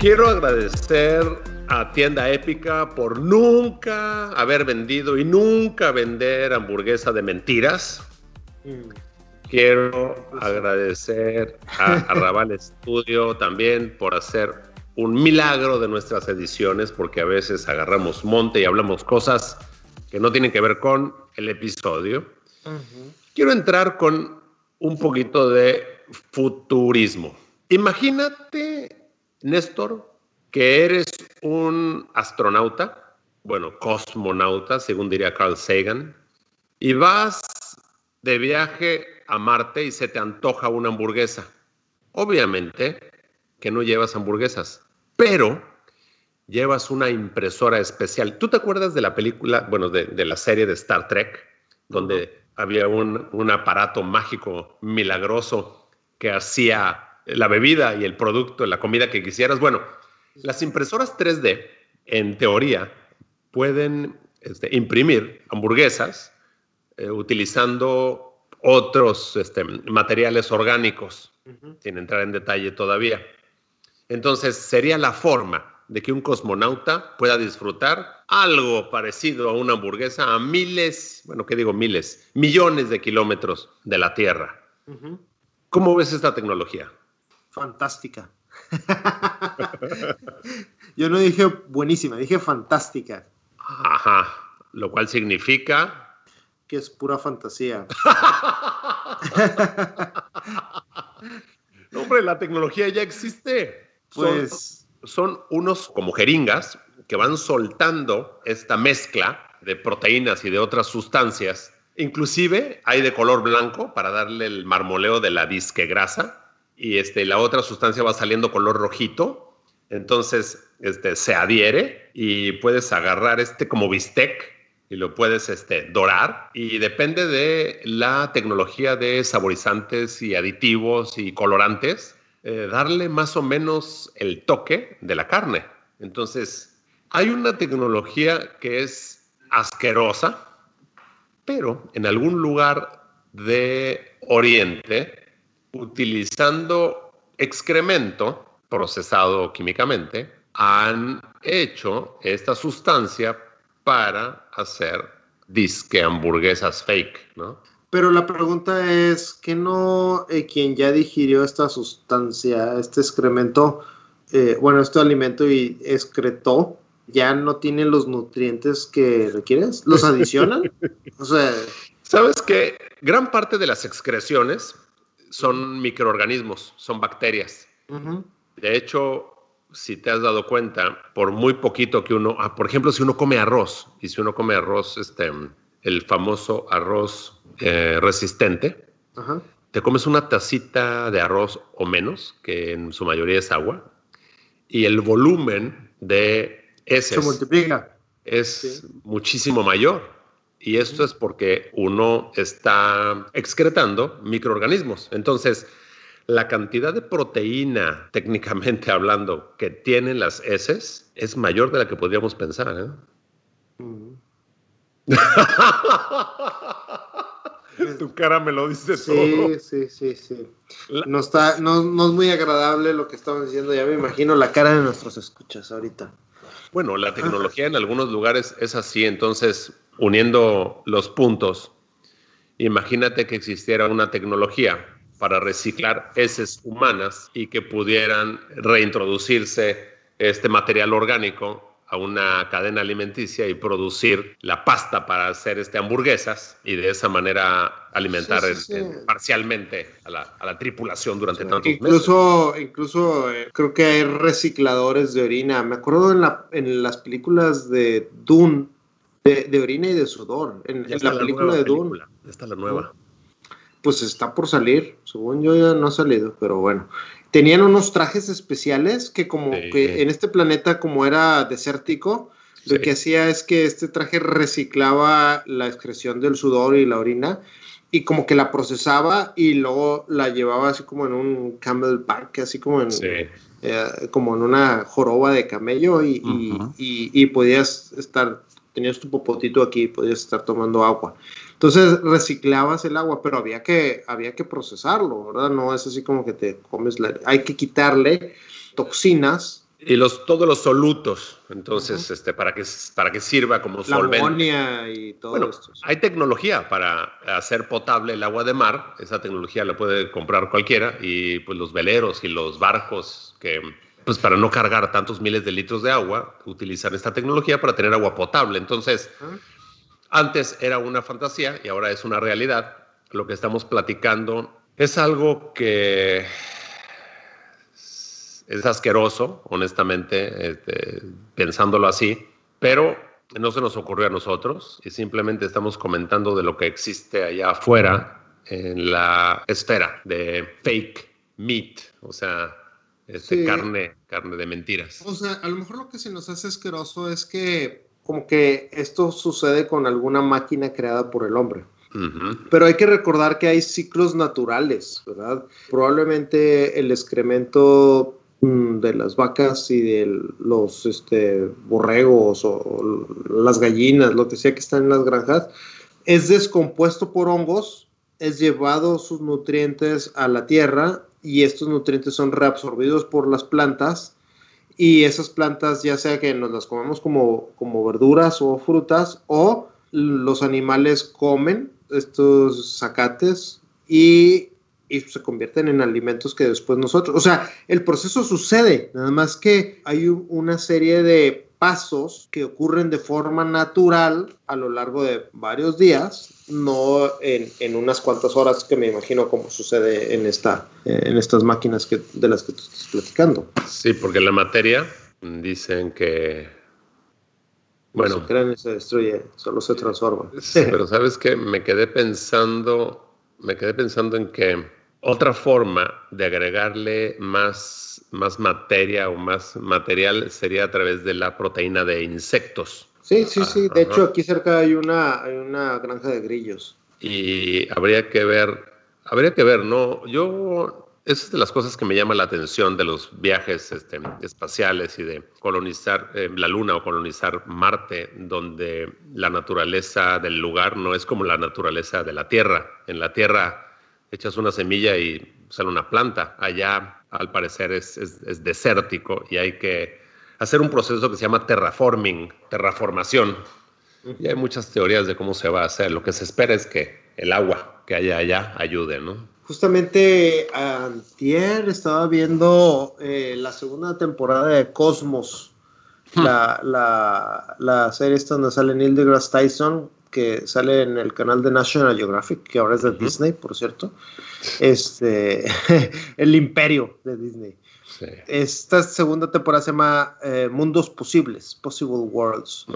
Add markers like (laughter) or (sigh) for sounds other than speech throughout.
Quiero agradecer a Tienda Épica por nunca haber vendido y nunca vender hamburguesa de mentiras. Quiero agradecer a, (laughs) a Raval Studio también por hacer un milagro de nuestras ediciones, porque a veces agarramos monte y hablamos cosas que no tienen que ver con el episodio. Quiero entrar con un poquito de futurismo. Imagínate Néstor, que eres un astronauta, bueno, cosmonauta, según diría Carl Sagan, y vas de viaje a Marte y se te antoja una hamburguesa. Obviamente que no llevas hamburguesas, pero llevas una impresora especial. ¿Tú te acuerdas de la película, bueno, de, la serie de Star Trek, donde había un, un aparato mágico, milagroso, que hacía la bebida y el producto, la comida que quisieras. Bueno, las impresoras 3D, en teoría, pueden este, imprimir hamburguesas eh, utilizando otros este, materiales orgánicos, sin entrar en detalle todavía. Entonces, sería la forma de que un cosmonauta pueda disfrutar algo parecido a una hamburguesa a miles, bueno, ¿qué digo miles? Millones de kilómetros de la Tierra. ¿Cómo ves esta tecnología? Fantástica. (laughs) Yo no dije buenísima, dije fantástica. Ajá, lo cual significa... Que es pura fantasía. no, (laughs) hombre, la tecnología ya existe. Pues... Son, unos como jeringas que van soltando esta mezcla de proteínas y de otras sustancias. Inclusive hay de color blanco para darle el marmoleo de la disque grasa y este, la otra sustancia va saliendo color rojito, entonces este, se adhiere y puedes agarrar este como bistec y lo puedes este, dorar y depende de la tecnología de saborizantes y aditivos y colorantes, eh, darle más o menos el toque de la carne. Entonces, hay una tecnología que es asquerosa, pero en algún lugar de Oriente utilizando excremento procesado químicamente, han hecho esta sustancia para hacer disque hamburguesas fake, ¿no? Pero la pregunta es, ¿que no eh, quien ya digirió esta sustancia, este excremento, eh, bueno, este alimento y excretó, ya no tiene los nutrientes que requieres? ¿Los (laughs) adicionan? o sea... ¿Sabes que gran parte de las excreciones son microorganismos, son bacterias. De hecho, si te has dado cuenta, por muy poquito que uno, ah, por ejemplo, si uno come arroz, y si uno come arroz, este, el famoso arroz eh, resistente, te comes una tacita de arroz o menos, que en su mayoría es agua, y el volumen de ese se multiplica. Es muchísimo mayor. Y esto es porque uno está excretando microorganismos. Entonces, la cantidad de proteína, técnicamente hablando, que tienen las heces es mayor de la que podríamos pensar. ¿eh? (laughs) tu cara me lo dice sí, todo. Sí, sí, sí, No, está, no, no es muy agradable lo que estamos diciendo. Ya me imagino la cara de nuestros escuchas ahorita. Bueno, la tecnología en algunos lugares es así, entonces uniendo los puntos, imagínate que existiera una tecnología para reciclar heces humanas y que pudieran reintroducirse este material orgánico a una cadena alimenticia y producir la pasta para hacer este hamburguesas y de esa manera alimentar parcialmente a la, tripulación durante tantos incluso, meses. Incluso eh, creo que hay recicladores de orina. Me acuerdo en, la, en las películas de Dune de, orina y de sudor. En, la, película de Dune. Esta es la nueva. pues está por salir. Según yo ya no ha salido, pero bueno. Tenían unos trajes especiales que como que en este planeta como era desértico, lo que hacía es que este traje reciclaba la excreción del sudor y la orina y como que la procesaba y luego la llevaba así como en un camelback, así como en, eh, como en una joroba de camello y, y, podías estar, tenías tu popotito aquí y podías estar tomando agua. Entonces reciclabas el agua, pero había que, había que procesarlo, ¿verdad? No es así como que te comes la... Hay que quitarle toxinas y los, todos los solutos, entonces, este, para, que, para que sirva como la solvente. y todo bueno, esto. Hay tecnología para hacer potable el agua de mar, esa tecnología la puede comprar cualquiera, y pues los veleros y los barcos que, pues para no cargar tantos miles de litros de agua, utilizan esta tecnología para tener agua potable. Entonces, antes era una fantasía y ahora es una realidad. Lo que estamos platicando es algo que es asqueroso, honestamente, este, pensándolo así, pero no se nos ocurrió a nosotros y simplemente estamos comentando de lo que existe allá afuera en la esfera de fake meat, o sea, este, carne, carne de mentiras. O sea, a lo mejor lo que se nos hace asqueroso es que como que esto sucede con alguna máquina creada por el hombre. Pero hay que recordar que hay ciclos naturales, ¿verdad? Probablemente el excremento Mm, de las vacas y de los este, borregos o las gallinas, lo que sea que están en las granjas, es descompuesto por hongos, es llevado sus nutrientes a la tierra y estos nutrientes son reabsorbidos por las plantas y esas plantas ya sea que nos las comemos como, como verduras o frutas o los animales comen estos zacates y y se convierten en alimentos que después nosotros, o sea, el proceso sucede, nada más que hay una serie de pasos que ocurren de forma natural a lo largo de varios días, no en, unas cuantas horas que me imagino como sucede en, esta, en estas máquinas que, de las que tú estás platicando. Sí, porque la materia dicen que... Bueno, se crea y se destruye, solo se transforma. pero sabes que me quedé pensando, me quedé pensando en que otra forma de agregarle más, más materia o más material sería a través de la proteína de insectos. Sí, sí, sí. De hecho, aquí cerca hay una, hay una granja de grillos. Y habría que ver, habría que ver, ¿no? Yo, esa es de las cosas que me llama la atención de los viajes este, espaciales y de colonizar eh, la Luna o colonizar Marte, donde la naturaleza del lugar no es como la naturaleza de la Tierra. En la Tierra echas una semilla y sale una planta. Allá, al parecer, es, es, desértico y hay que hacer un proceso que se llama terraforming, terraformación. Y hay muchas teorías de cómo se va a hacer. Lo que se espera es que el agua que haya allá ayude, ¿no? Justamente antier estaba viendo eh, la segunda temporada de Cosmos, hmm. la, la, la, serie esta donde sale Neil deGrasse Tyson, que sale en el canal de National Geographic, que ahora es de Disney, por cierto. Este, (laughs) el imperio de Disney. Esta segunda temporada se llama eh, Mundos Posibles, Possible Worlds.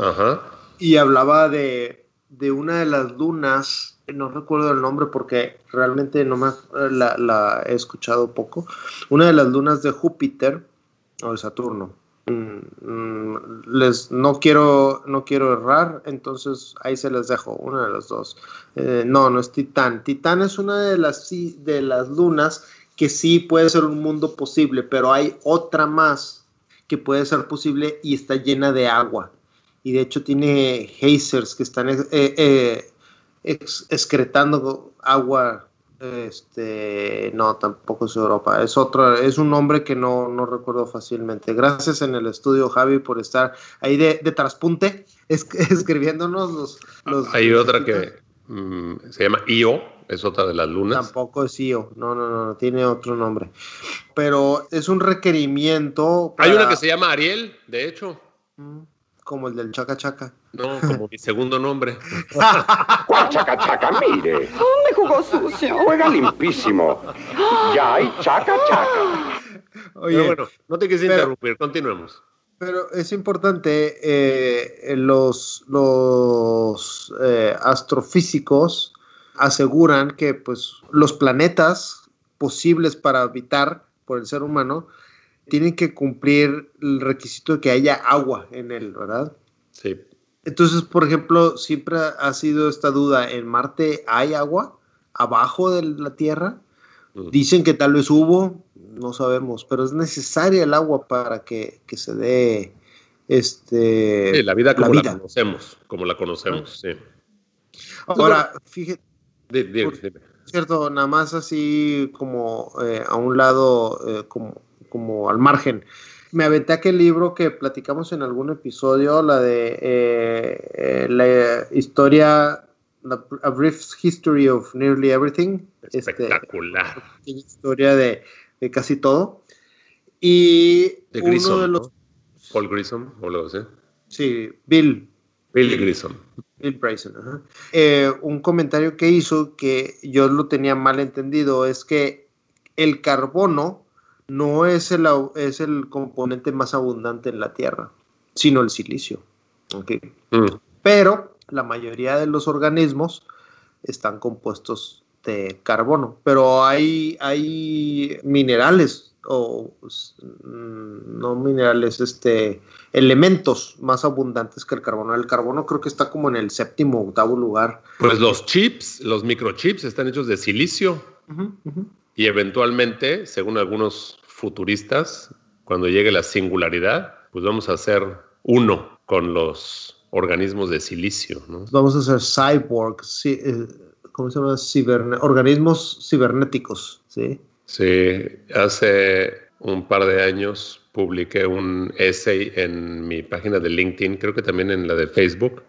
Y hablaba de, de, una de las lunas, no recuerdo el nombre porque realmente no me, la, la he escuchado poco, una de las lunas de Júpiter o de Saturno les no quiero no quiero errar entonces ahí se les dejo una de las dos. Eh, no no es Titán. Titán es una de las de las lunas que sí puede ser un mundo posible pero hay otra más que puede ser posible y está llena de agua. Y de hecho tiene geysers que están eh, eh, excretando agua este, no, tampoco es Europa. Es otra, es un nombre que no, no recuerdo fácilmente. Gracias en el estudio, Javi, por estar ahí de, de traspunte, (laughs) escribiéndonos los, Hay otra que mm, se llama Io, es otra de las lunas. Tampoco es Io, no, no, no, tiene otro nombre. Pero es un requerimiento. Hay una que se llama Ariel, de hecho. Mm como el del Chaca Chaca. No, como mi segundo nombre. (laughs) ¿Cuál Chaca Chaca? Mire. Me jugó sucio. Juega limpísimo. Ya hay Chaca Chaca. Oye, pero bueno, no te quise interrumpir, continuemos. Pero es importante, eh, los, los eh, astrofísicos aseguran que pues los planetas posibles para habitar por el ser humano tienen que cumplir el requisito de que haya agua en él, ¿verdad? Sí. Entonces, por ejemplo, siempre ha sido esta duda, ¿en Marte hay agua abajo de la Tierra? Mm. Dicen que tal vez hubo, no sabemos, pero es necesaria el agua para que, que se dé este, Sí, la vida como la, vida. conocemos, como la conocemos, sí. Ahora, fíjate, Por- dime. cierto, nada más así como eh, a un lado, eh, como, como al margen. Me aventé aquel libro que platicamos en algún episodio, la de eh, eh, la historia, la- A Brief History of Nearly Everything. Este, Espectacular. pequeña historia de, de casi todo. Y De uno Grissom, de ¿no? los. Paul Grissom, o algo así. Sí, Bill, Bill Grissom. Bill Bryson. ajá. Eh, un comentario que hizo que yo lo tenía mal entendido es que el carbono no es el, es el componente más abundante en la Tierra, sino el silicio. Ok. Mm. Pero la mayoría de los organismos están compuestos de carbono, pero hay, hay minerales o mm, no minerales, este elementos más abundantes que el carbono. El carbono creo que está como en el séptimo o octavo lugar. Pues los chips, los microchips están hechos de silicio. Y eventualmente, según algunos futuristas, cuando llegue la singularidad, pues vamos a ser uno con los organismos de silicio, ¿no? Vamos a hacer cyborg, sí, eh, ¿cómo se llama? Ciberne- organismos cibernéticos, ¿sí? Sí, hace un par de años publiqué un essay en mi página de LinkedIn, creo que también en la de Facebook,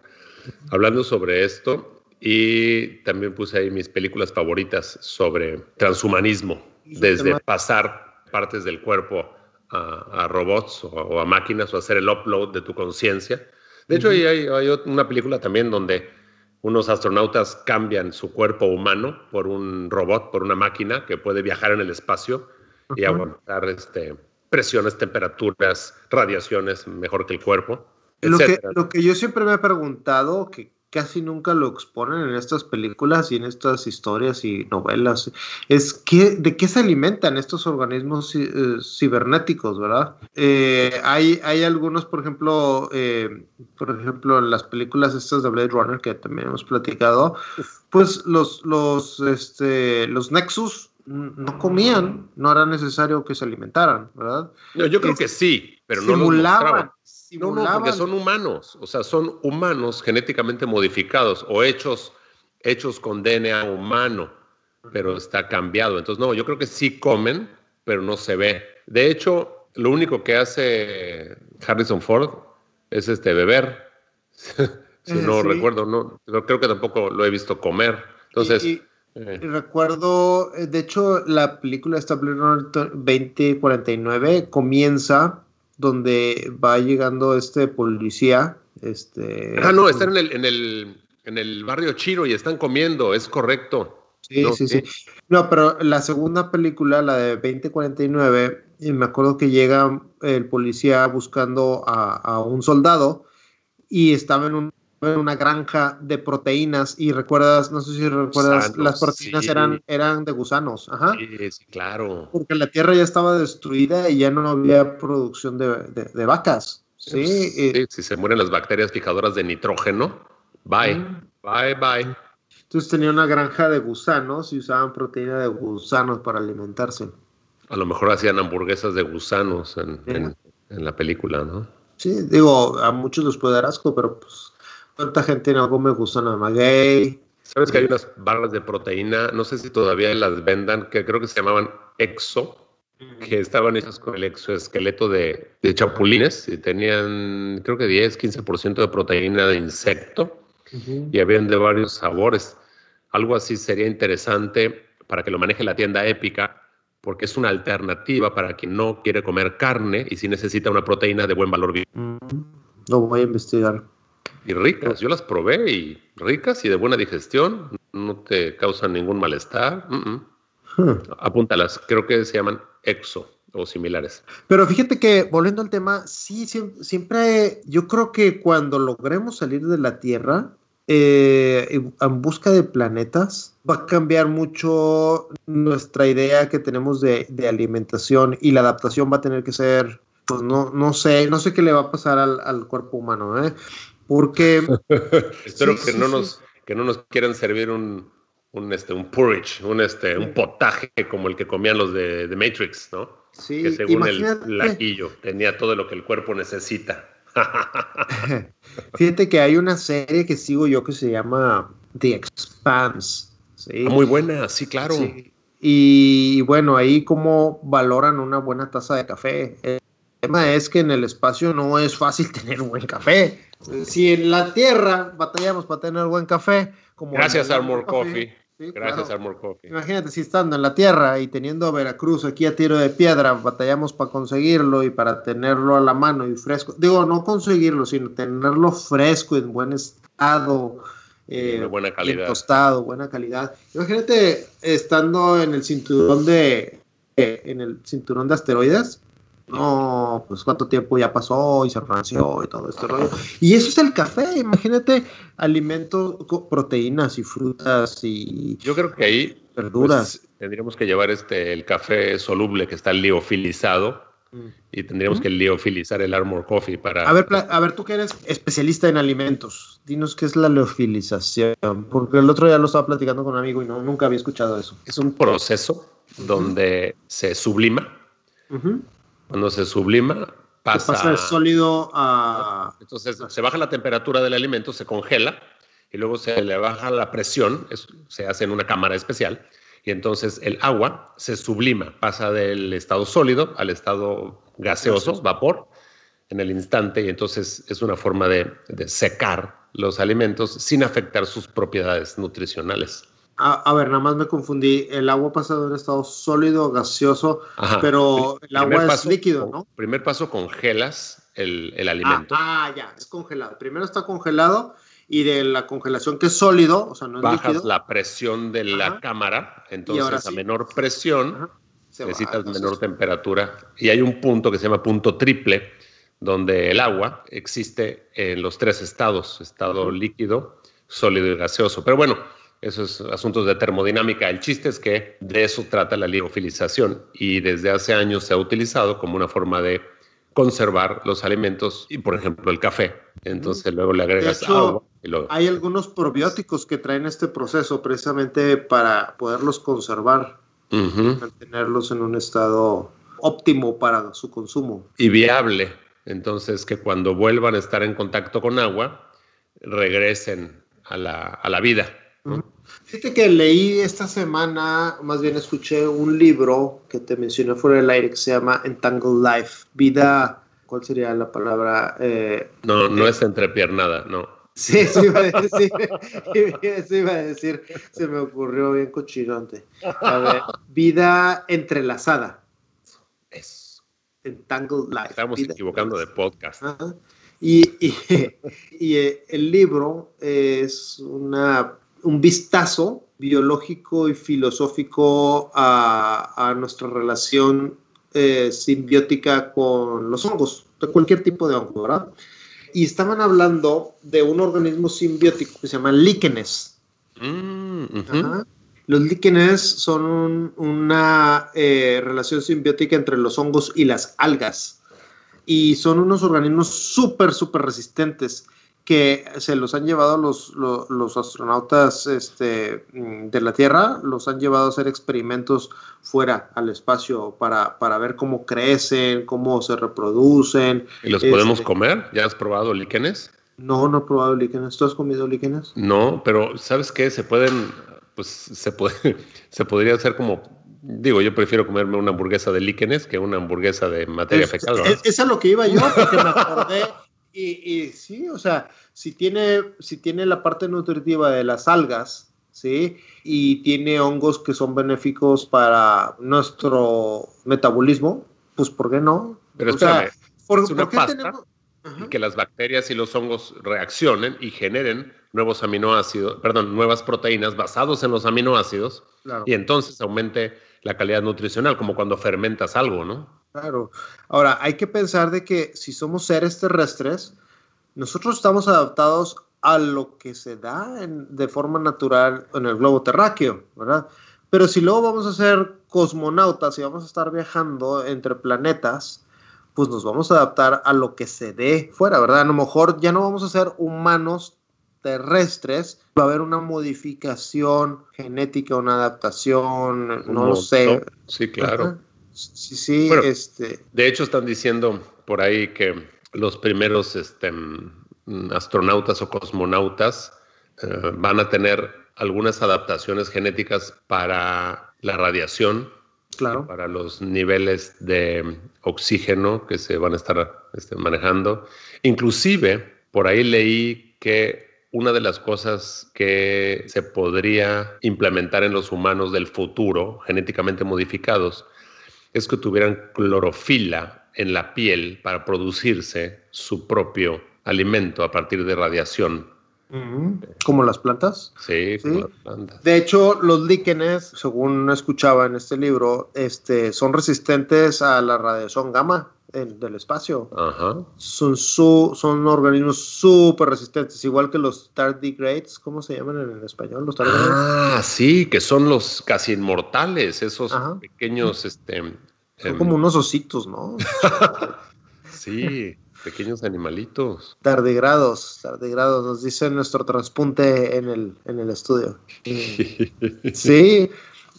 hablando sobre esto y también puse ahí mis películas favoritas sobre transhumanismo, desde pasar partes del cuerpo a, a robots o, o a máquinas o hacer el upload de tu conciencia. De hecho, ahí hay, hay ot- una película también donde unos astronautas cambian su cuerpo humano por un robot, por una máquina que puede viajar en el espacio y Ajá. aguantar este, presiones, temperaturas, radiaciones mejor que el cuerpo. Lo que, lo que yo siempre me he preguntado, que casi nunca lo exponen en estas películas y en estas historias y novelas, es qué, de qué se alimentan estos organismos eh, cibernéticos, ¿verdad? Eh, hay, hay algunos, por ejemplo, eh, por ejemplo, en las películas estas de Blade Runner que también hemos platicado, pues los, los, este, los Nexus no comían, no era necesario que se alimentaran, ¿verdad? No, yo creo es- que sí, pero no los simulaban. No, no, porque son humanos, o sea, son humanos genéticamente modificados o hechos, hechos con DNA humano, pero está cambiado. Entonces, no, yo creo que sí comen, pero no se ve. De hecho, lo único que hace Harrison Ford es este beber. (laughs) si Eh, no sí. recuerdo, no, pero creo que tampoco lo he visto comer. Entonces, Y- y- eh, Y recuerdo, eh, de hecho, la película esta Blade Runner 2049 comienza donde va llegando este policía, este... ah, no, están en el, en el, en el barrio chino y están comiendo, es correcto. Sí, no, sí, sí. sí. No, pero la segunda película, la de 2049, y me acuerdo que llega el policía buscando a, a un soldado y estaba en, un- en una granja de proteínas y recuerdas, no sé si recuerdas, Gusanos, las proteínas sí. eran, eran de gusanos, ajá. Sí, sí, claro. Porque la tierra ya estaba destruida y ya no había producción de, de- de vacas. Sí, si se mueren las bacterias fijadoras de nitrógeno, bye, bye, bye. entonces tenía una granja de gusanos y usaban proteína de gusanos para alimentarse. A lo mejor hacían hamburguesas de gusanos en, en- en la película, ¿no? Sí, digo, a muchos les puede dar asco, pero pues, ¿cuánta gente no come gusano maguey? ¿Sabes que hay unas barras de proteína? No sé si todavía las vendan, que creo que se llamaban Exo, que estaban hechas con el exoesqueleto de, de chapulines y tenían, creo que 10, 15% de proteína de insecto y habían de varios sabores. Algo así sería interesante para que lo maneje la tienda épica, porque es una alternativa para quien no quiere comer carne y si necesita una proteína de buen valor vi- Mm, Lo voy a investigar. Y ricas. Yo las probé y ricas y de buena digestión, no te causan ningún malestar. Mm. Hmm. Apúntalas, creo que se llaman exo o similares. Pero fíjate que, volviendo al tema, sí, siem- siempre, yo creo que cuando logremos salir de la Tierra, eh, en busca de planetas, va a cambiar mucho nuestra idea que tenemos de, alimentación y la adaptación va a tener que ser, pues no, no sé, no sé qué le va a pasar al, cuerpo humano, ¿eh? Porque... (laughs) Espero que, no Nos, que no nos quieran servir un, un, este, un porridge, un, este, un potaje como el que comían los de, de Matrix, ¿no? Sí, que según el laquillo tenía todo lo que el cuerpo necesita. (laughs) Fíjate que hay una serie que sigo yo que se llama The Expanse. Ah, muy buena, sí, claro. Y bueno, ahí como valoran una buena taza de café. El tema es que en el espacio no es fácil (laughs) tener un buen café. Si en la Tierra batallamos para tener buen café, como gracias Armor Coffee Gracias, Armor Coffee. Imagínate si estando en la tierra y teniendo Veracruz aquí a tiro de piedra, batallamos para conseguirlo y para tenerlo a la mano y fresco. Digo, no conseguirlo, sino tenerlo fresco, en buen estado. Eh, buena calidad. tostado, buena calidad. Imagínate estando en el cinturón de eh, en el cinturón de asteroides, no, pues cuánto tiempo ya pasó y se ranció y todo este rollo. Y eso es el café, imagínate alimentos, proteínas y frutas y... Yo creo que ahí... Verduras. Pues, tendríamos que llevar este, el café soluble que está liofilizado mm. y tendríamos que liofilizar el Armor Coffee para... A ver, a ver, tú que eres especialista en alimentos, dinos qué es la liofilización, porque el otro día lo estaba platicando con un amigo y no, nunca había escuchado eso. Es un proceso donde se sublima cuando se sublima, pasa, pasa el sólido a... Entonces se baja la temperatura del alimento, se congela y luego se le baja la presión, se hace en una cámara especial y entonces el agua se sublima, pasa del estado sólido al estado gaseoso, vapor, en el instante y entonces es una forma de secar los alimentos sin afectar sus propiedades nutricionales. A, ver, nada más me confundí. El agua pasa de un estado sólido, gaseoso, pero el agua es líquido, ¿no? Primer paso, congelas el, el alimento. Ah, ah, ya, es congelado. Primero está congelado y de la congelación que es sólido, o sea, no es Bajas la presión de la cámara, entonces a menor presión necesitas menor temperatura. Y hay un punto que se llama punto triple, donde el agua existe en los tres estados, estado líquido, sólido y gaseoso. Pero bueno, esos asuntos de termodinámica. El chiste es que de eso trata la liofilización y desde hace años se ha utilizado como una forma de conservar los alimentos y, por ejemplo, el café. Entonces luego le agregas agua. Y. Hay algunos probióticos que traen este proceso precisamente para poderlos conservar, mantenerlos en un estado óptimo para su consumo. Y viable. Entonces que cuando vuelvan a estar en contacto con agua, regresen a la, a la vida. Fíjate que leí esta semana, más bien escuché un libro que te mencioné fuera del aire que se llama Entangled Life, vida, ¿cuál sería la palabra? Eh, no, no eh, es entrepiernada, no. Sí, (laughs) sí iba a decir, sí iba a decir, se me ocurrió bien cochinote. A ver, vida entrelazada. Es. Entangled Life. Estamos equivocando de podcast. Y, y, (laughs) y, eh, el libro es una un vistazo biológico y filosófico a, nuestra relación eh, simbiótica con los hongos, de cualquier tipo de hongo, ¿verdad? Y estaban hablando de un organismo simbiótico que se llama líquenes. Mm, los líquenes son una eh, relación simbiótica entre los hongos y las algas. Y son unos organismos súper, súper resistentes que se los han llevado los, los, astronautas este, mm, de la Tierra, los han llevado a hacer experimentos fuera al espacio para, para ver cómo crecen, cómo se reproducen. ¿Y los podemos este, comer? ¿Ya has probado líquenes? No, no he probado líquenes. ¿Tú has comido líquenes? No, pero ¿sabes qué? Se pueden, pues se, puede, (laughs) se podría hacer como Digo, yo prefiero comerme una hamburguesa de líquenes que una hamburguesa de materia fecal. Es, es, es, lo que iba yo, porque me acordé, y, sí, o sea, si tiene, si tiene la parte nutritiva de las algas, ¿sí? Y tiene hongos que son benéficos para nuestro metabolismo, pues ¿por qué no? Pero o sea, ¿por, es una pasta y que las bacterias y los hongos reaccionen y generen nuevos aminoácidos, perdón, nuevas proteínas basados en los aminoácidos y entonces aumente la calidad nutricional, como cuando fermentas algo, ¿no? Claro. Ahora, hay que pensar de que si somos seres terrestres, nosotros estamos adaptados a lo que se da en- de forma natural en el globo terráqueo, ¿verdad? Pero si luego vamos a ser cosmonautas y vamos a estar viajando entre planetas, pues nos vamos a adaptar a lo que se dé fuera, ¿verdad? A lo mejor ya no vamos a ser humanos terrestres, va a haber una modificación genética, una adaptación, Un no lo sé. Sí, claro. Ajá. Sí, sí, Bueno. este, De hecho, están diciendo por ahí que los primeros este, astronautas o cosmonautas eh, van a tener algunas adaptaciones genéticas para la radiación, claro. para los niveles de oxígeno que se van a estar este, manejando. Inclusive, por ahí leí que una de las cosas que se podría implementar en los humanos del futuro, genéticamente modificados, es que tuvieran clorofila en la piel para producirse su propio alimento a partir de radiación. Ujú. Como las plantas. Sí, Sí. como las plantas. De hecho, los líquenes, según escuchaba en este libro, este, son resistentes a la radiación gamma en- del espacio. Ajá. Son, su- son organismos súper resistentes, igual que los tardigrades, ¿cómo se llaman en español? Los tardigrades. Ah, sí, que son los casi inmortales, esos Ajá. pequeños, este, son como unos ositos, ¿no? (laughs) sí, pequeños animalitos. Tardigrados, tardigrados, nos dice nuestro transpunte en el, en el estudio. (laughs) Sí,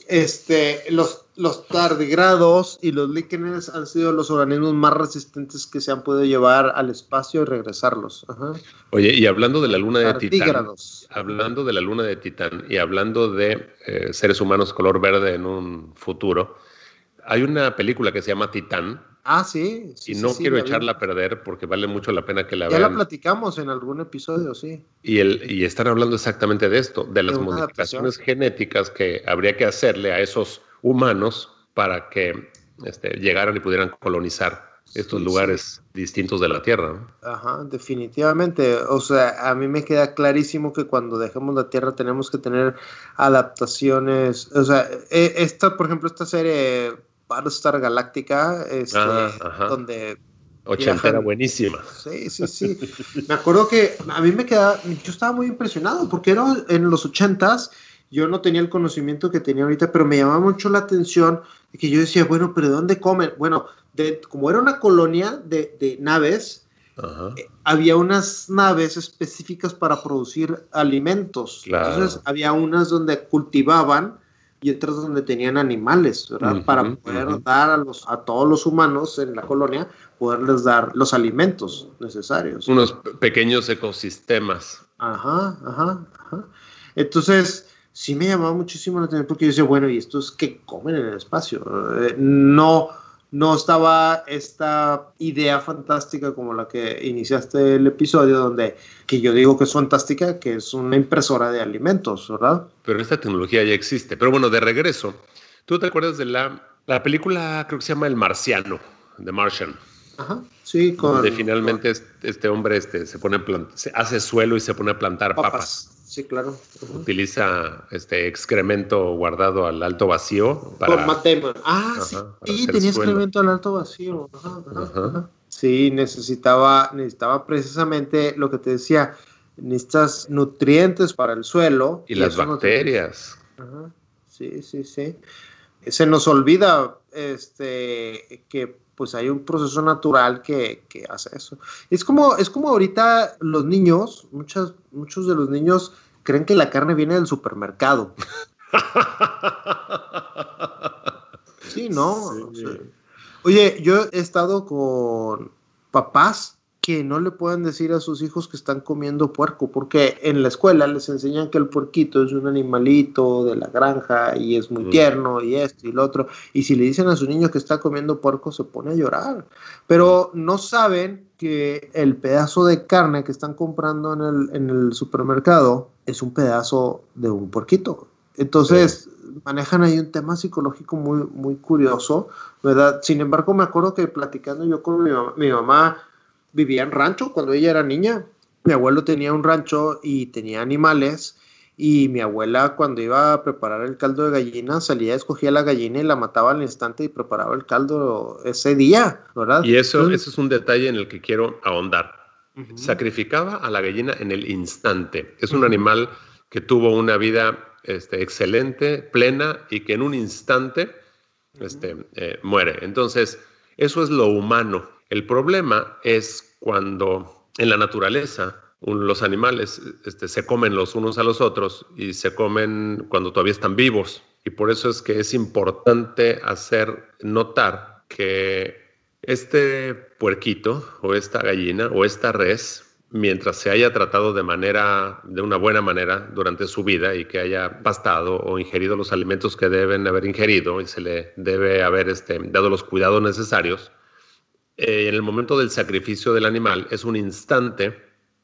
este, los, los tardigrados y los líquenes han sido los organismos más resistentes que se han podido llevar al espacio y regresarlos. Ajá. Oye, y hablando de la luna de Titán, hablando de la luna de Titán y hablando de eh, seres humanos color verde en un futuro, hay una película que se llama Titán Ah, sí. sí, y no sí, quiero la echarla a perder porque vale mucho la pena que la Ya la vean. platicamos en algún episodio, sí. Y, el, y están hablando exactamente de esto, de las modificaciones adaptación. genéticas que habría que hacerle a esos humanos para que este, llegaran y pudieran colonizar estos Sí, lugares distintos de la Tierra. ¿no? Ajá, definitivamente. O sea, a mí me queda clarísimo que cuando dejemos la Tierra tenemos que tener adaptaciones. O sea, e- esta, por ejemplo, esta serie Battlestar Galactica, este, Ah, donde Ochentera buenísima. Sí, sí, sí. Me acuerdo que a mí me quedaba, yo estaba muy impresionado porque era en los ochentas, yo no tenía el conocimiento que tenía ahorita, pero me llamaba mucho la atención de que yo decía, bueno, pero ¿de dónde comen? Bueno, de, como era una colonia de, de naves, Ajá. había unas naves específicas para producir alimentos. Claro. Entonces había unas donde cultivaban y otras donde tenían animales, ¿verdad? Para poder dar a, los, a todos los humanos en la colonia, poderles dar los alimentos necesarios. Unos pe- pequeños ecosistemas. Ajá, ajá, ajá. Entonces, sí me llamaba muchísimo la atención porque yo decía, bueno, ¿y estos qué comen en el espacio? Eh, no, no estaba esta idea fantástica como la que iniciaste el episodio, donde, que yo digo que es fantástica, que es una impresora de alimentos, ¿verdad? Pero esta tecnología ya existe. Pero bueno, de regreso, ¿tú te acuerdas de la, la película, creo que se llama El Marciano, The Martian? Ajá, sí, con... donde finalmente este, este hombre este, se pone se hace suelo y se pone a plantar papas. papas. Sí, claro. Ajá. Utiliza este excremento guardado al alto vacío para Con Damon. Ah, Ajá, sí, sí, tenía suelo. excremento al alto vacío. Ajá, ajá. Sí, necesitaba, necesitaba precisamente lo que te decía, necesitas nutrientes para el suelo. y las bacterias. nutrientes- Ajá, Sí, sí, sí. Se nos olvida este, que pues hay un proceso natural que, que hace eso. Es como, es como ahorita los niños, muchas, muchos de los niños creen que la carne viene del supermercado. (laughs) Sí, ¿no? Sí. O sea, oye, yo he estado con papás que no le pueden decir a sus hijos que están comiendo puerco, porque en la escuela les enseñan que el puerquito es un animalito de la granja y es muy Mm. tierno y esto y lo otro, y si le dicen a su niño que está comiendo puerco se pone a llorar, pero no saben que el pedazo de carne que están comprando en el, en el supermercado es un pedazo de un puerquito. Entonces, manejan ahí un tema psicológico muy, muy curioso, ¿verdad? Sin embargo, me acuerdo que platicando yo con mi mi mamá vivía en rancho cuando ella era niña. Mi abuelo tenía un rancho y tenía animales. Y mi abuela, cuando iba a preparar el caldo de gallina, salía, escogía la gallina y la mataba al instante y preparaba el caldo ese día, ¿verdad? Y eso, Entonces, eso es un detalle en el que quiero ahondar. sacrificaba a la gallina en el instante. Es un animal que tuvo una vida este, excelente, plena y que en un instante este, eh, muere. Entonces, eso es lo humano. El problema es cuando en la naturaleza los animales este, se comen los unos a los otros y se comen cuando todavía están vivos. Y por eso es que es importante hacer notar que este puerquito o esta gallina o esta res, mientras se haya tratado de manera, de una buena manera durante su vida y que haya pastado o ingerido los alimentos que deben haber ingerido y se le debe haber este, dado los cuidados necesarios, eh, en el momento del sacrificio del animal es un instante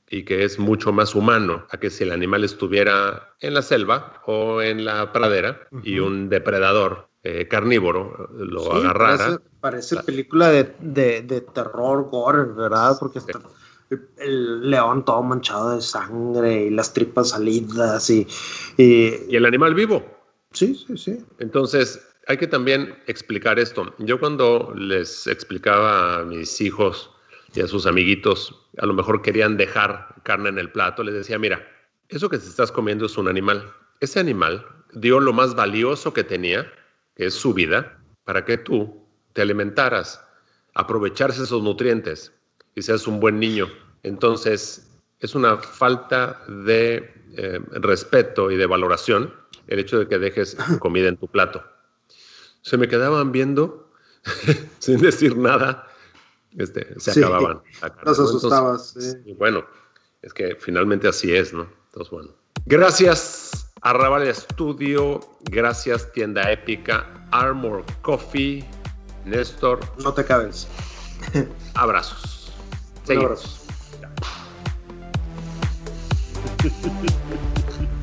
y que es mucho más humano a que si el animal estuviera en la selva o en la pradera y un depredador eh, carnívoro lo agarrara. Parece, película de, de, terror, gore, ¿verdad? Porque está el león todo manchado de sangre y las tripas salidas y, y... y el animal vivo. Sí, sí, sí. Entonces, hay que también explicar esto. Yo cuando les explicaba a mis hijos y a sus amiguitos, a lo mejor querían dejar carne en el plato, les decía, mira, eso que te estás comiendo es un animal. Ese animal dio lo más valioso que tenía, que es su vida, para que tú te alimentaras, aprovecharse esos nutrientes y seas un buen niño. Entonces, es una falta de eh, respeto y de valoración el hecho de que dejes (laughs) comida en tu plato. Se me quedaban viendo (laughs) sin decir nada este, se acababan. (laughs) Los asustabas. Bueno, es que finalmente así es, ¿no? Entonces, bueno. Gracias Arrabal Studio, gracias Tienda Épica, Armor Coffee, Néstor. No te cabes. Abrazos. Abrazos.